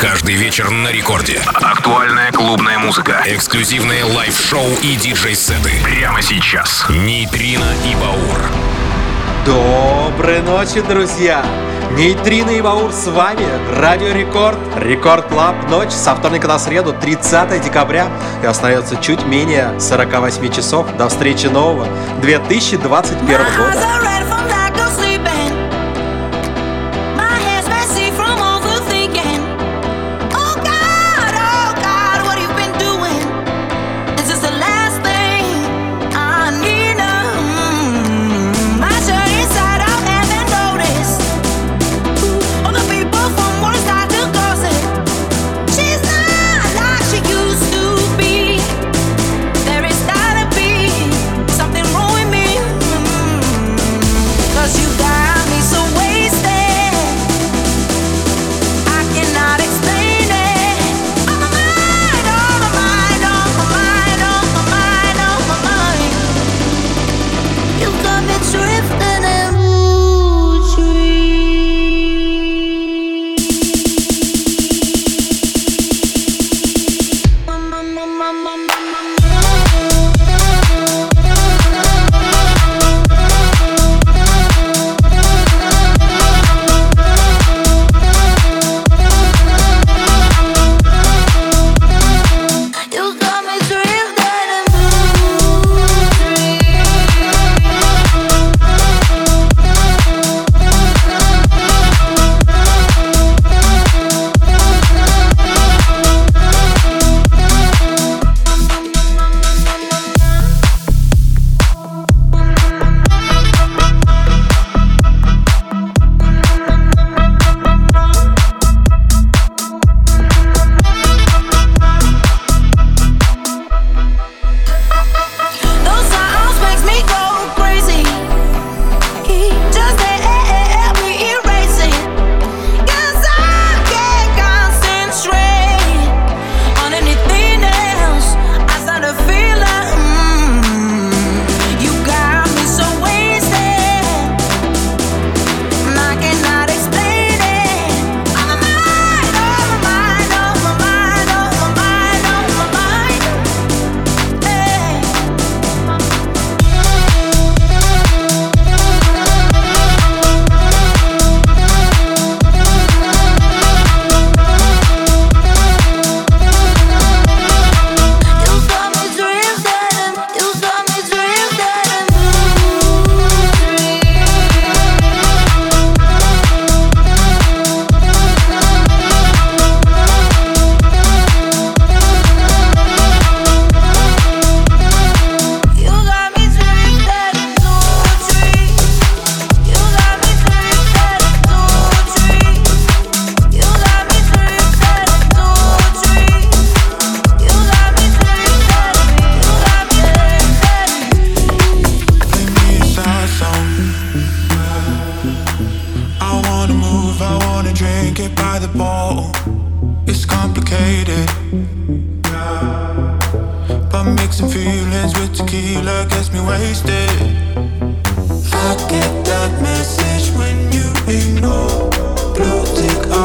Каждый вечер на рекорде. Актуальная клубная музыка. Эксклюзивные лайв-шоу и диджей-сеты. Прямо сейчас. Нейтрино и Баур. Доброй ночи, друзья! Нейтрино и Баур с вами. Радио Рекорд. Рекорд Клаб. Ночь со вторника на среду, 30 декабря. И остается чуть менее 48 часов до встречи нового 2021 года.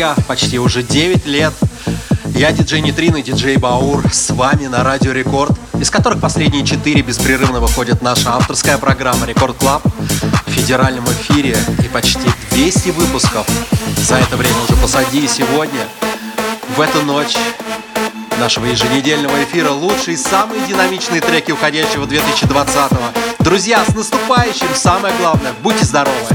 друзья, почти уже 9 лет я диджей Нитрин и диджей Баур с вами на Радио Рекорд, из которых последние четыре беспрерывно выходит наша авторская программа Рекорд Клаб в федеральном эфире и почти 200 выпусков за это время уже посади сегодня, в эту ночь нашего еженедельного эфира лучшие самые динамичные треки уходящего 2020 -го. Друзья, с наступающим! Самое главное, будьте здоровы!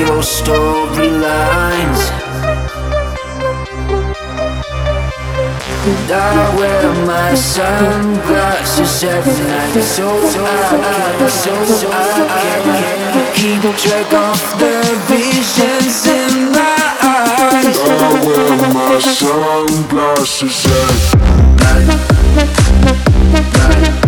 your storylines. And I wear my sunglasses every night So I, so I can keep track of the visions in my eyes I wear my sunglasses every night, night.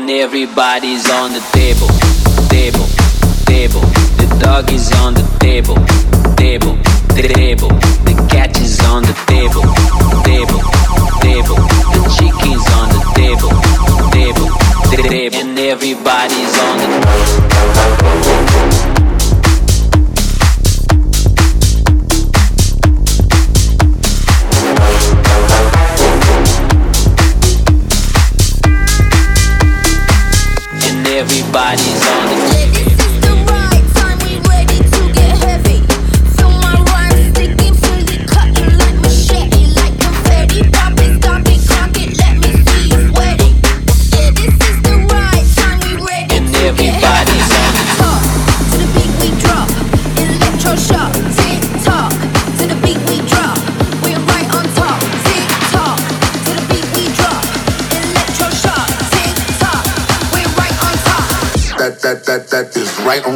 and everybody's on the table, table, table. The dog is on the table, table, table. The cat is on the table, table, table. The chicken's on the table, table, table. And everybody's on the table.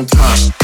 time.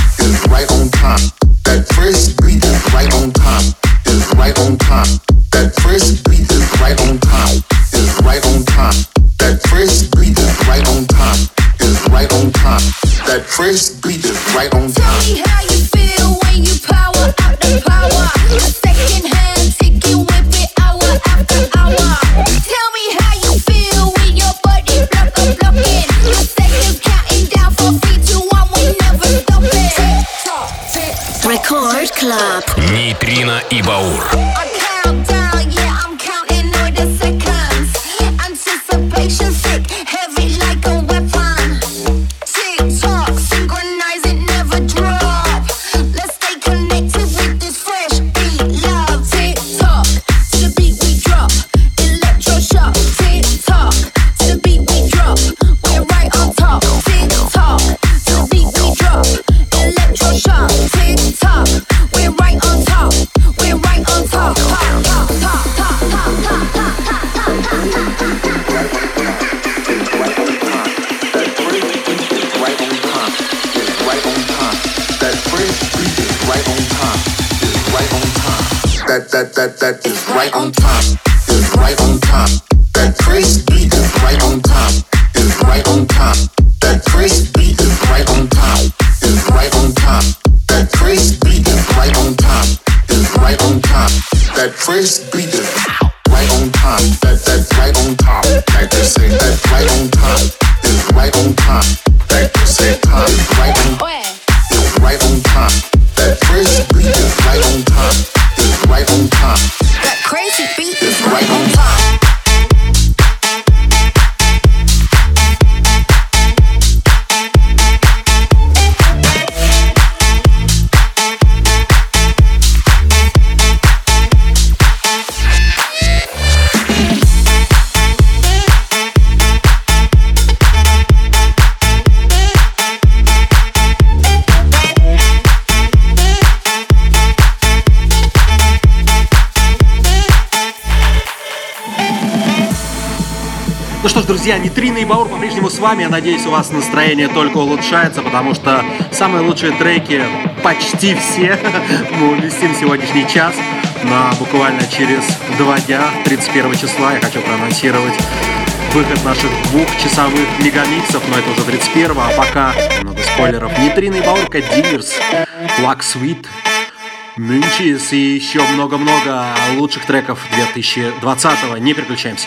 вами. Я надеюсь, у вас настроение только улучшается, потому что самые лучшие треки, почти все, мы уместим сегодняшний час. На буквально через два дня, 31 числа, я хочу проанонсировать выход наших двухчасовых мегамиксов, но это уже 31 а пока много спойлеров. Нейтриный Баурка, Дилерс, Лак Свит, Мюнчис и еще много-много лучших треков 2020-го. Не переключаемся.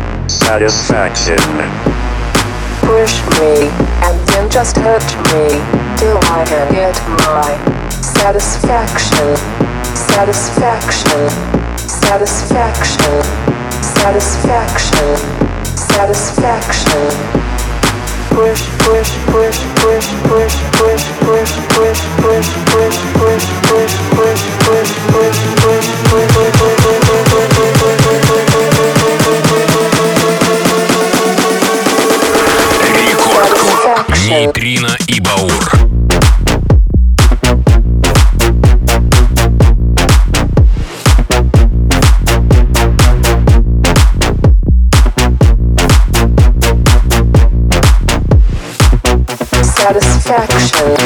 satisfaction. Push me, and then just hurt me, till I can get my satisfaction. Satisfaction, satisfaction, satisfaction, satisfaction. Push, push, push, push, push, push, push, push, push, push. DJ Трина и Баур. Satisfaction.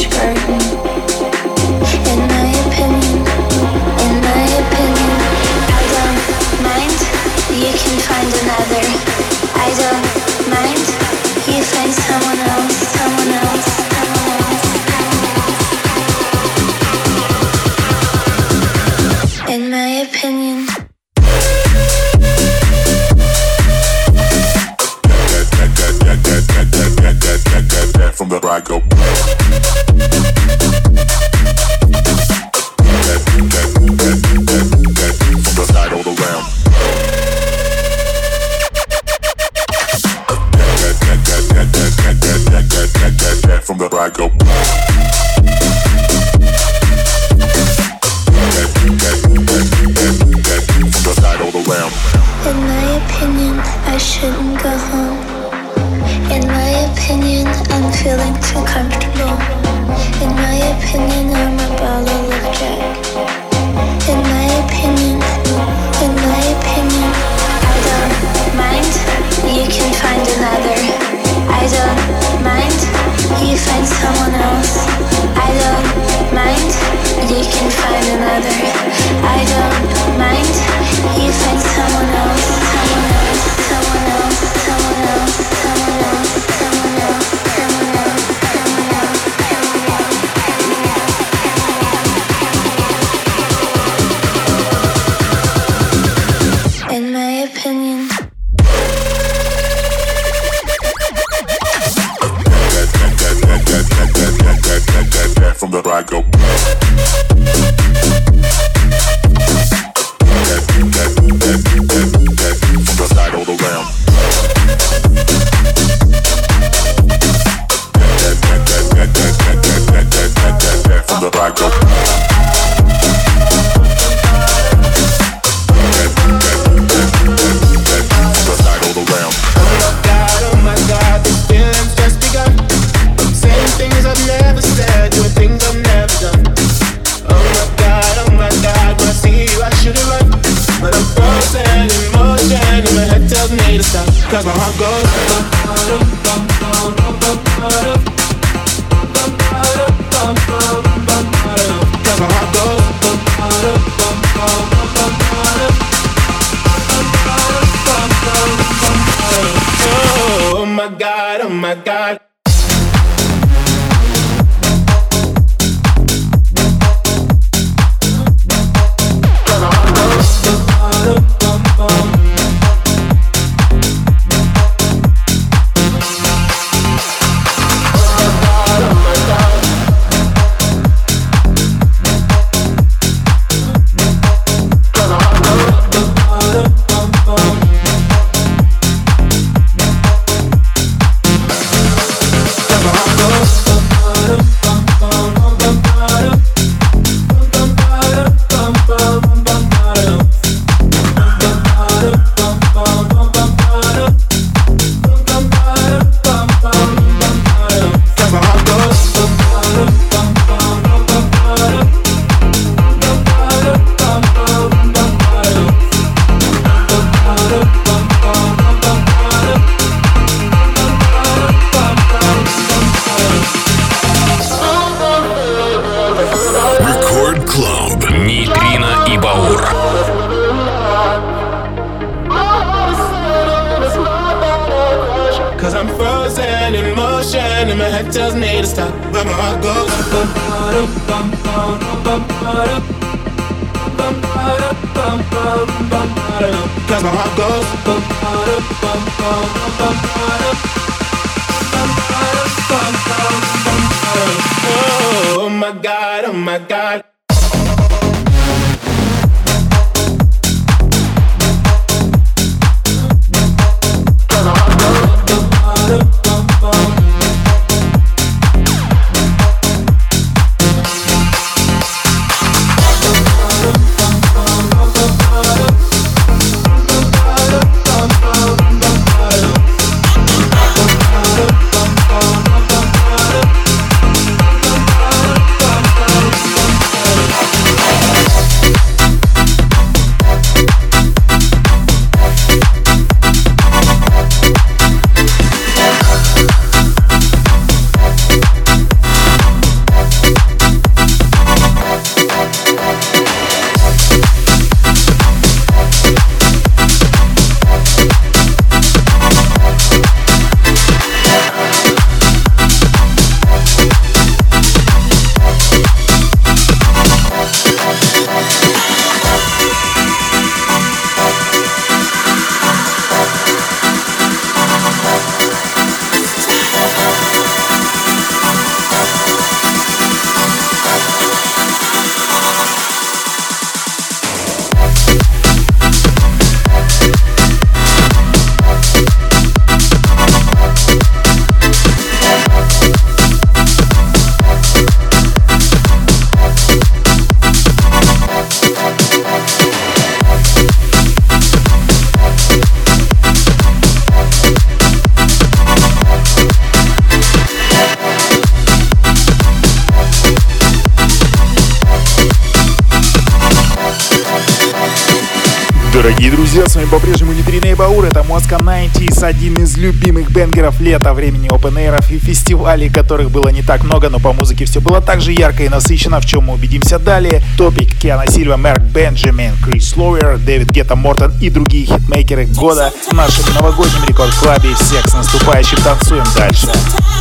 much grace. Head tells me to stop, but my heart goes. Cause my heart goes. Oh, oh my god, oh my god. Друзья, с вами по-прежнему Нитрина и Баур. Это Moscow 90s, один из любимых бенгеров лета, времени опен и фестивалей, которых было не так много, но по музыке все было так же ярко и насыщенно, в чем мы убедимся далее. Топик Киана Сильва, Мерк Бенджамин, Крис Лоуэр, Дэвид Гетта Мортон и другие хитмейкеры года в нашем новогоднем рекорд-клабе. Всех с наступающим танцуем дальше. Нейтрино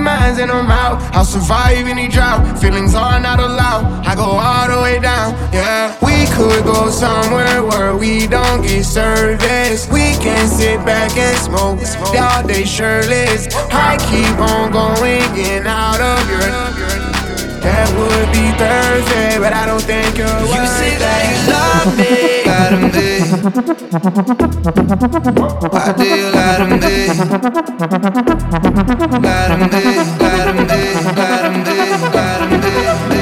minds and I'm out. I'll survive any drought. Feelings are not allowed. I go all the way down, yeah. We could go somewhere where we don't get service. We can sit back and smoke all day shirtless. I keep on going, and out of your. That would be Thursday, but I don't think you're You say that you love me, lie to me. Why do you lie to me? Lie to me, lie to me, lie to me, lie to me.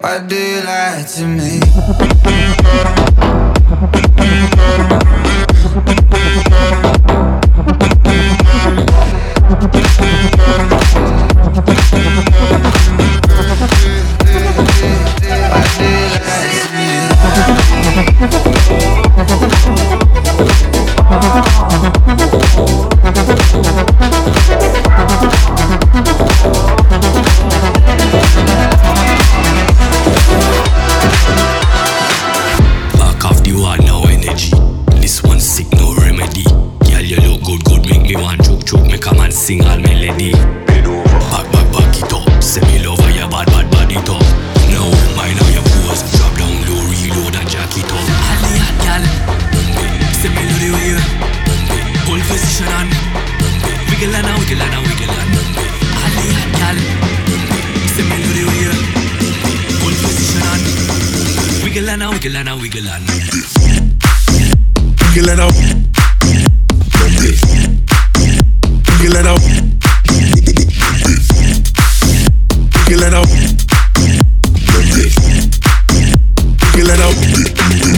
Why do you lie to me? Bitte.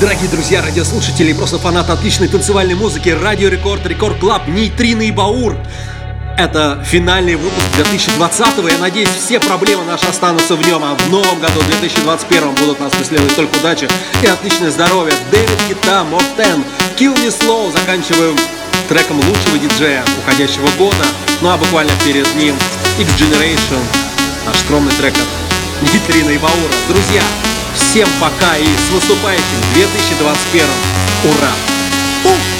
Дорогие друзья, радиослушатели и просто фанаты отличной танцевальной музыки, Радио Рекорд, Рекорд Клаб, Нейтрино и Баур. Это финальный выпуск 2020-го. Я надеюсь, все проблемы наши останутся в нем, а в новом году, 2021 будут нас преследовать только удача и отличное здоровье. Дэвид Кита, Мортен, Kill Me Slow. Заканчиваем треком лучшего диджея уходящего года. Ну а буквально перед ним X Generation, наш скромный трек от Нитрина и Баура. Друзья, всем пока и с наступающим 2021. Ура! Ух!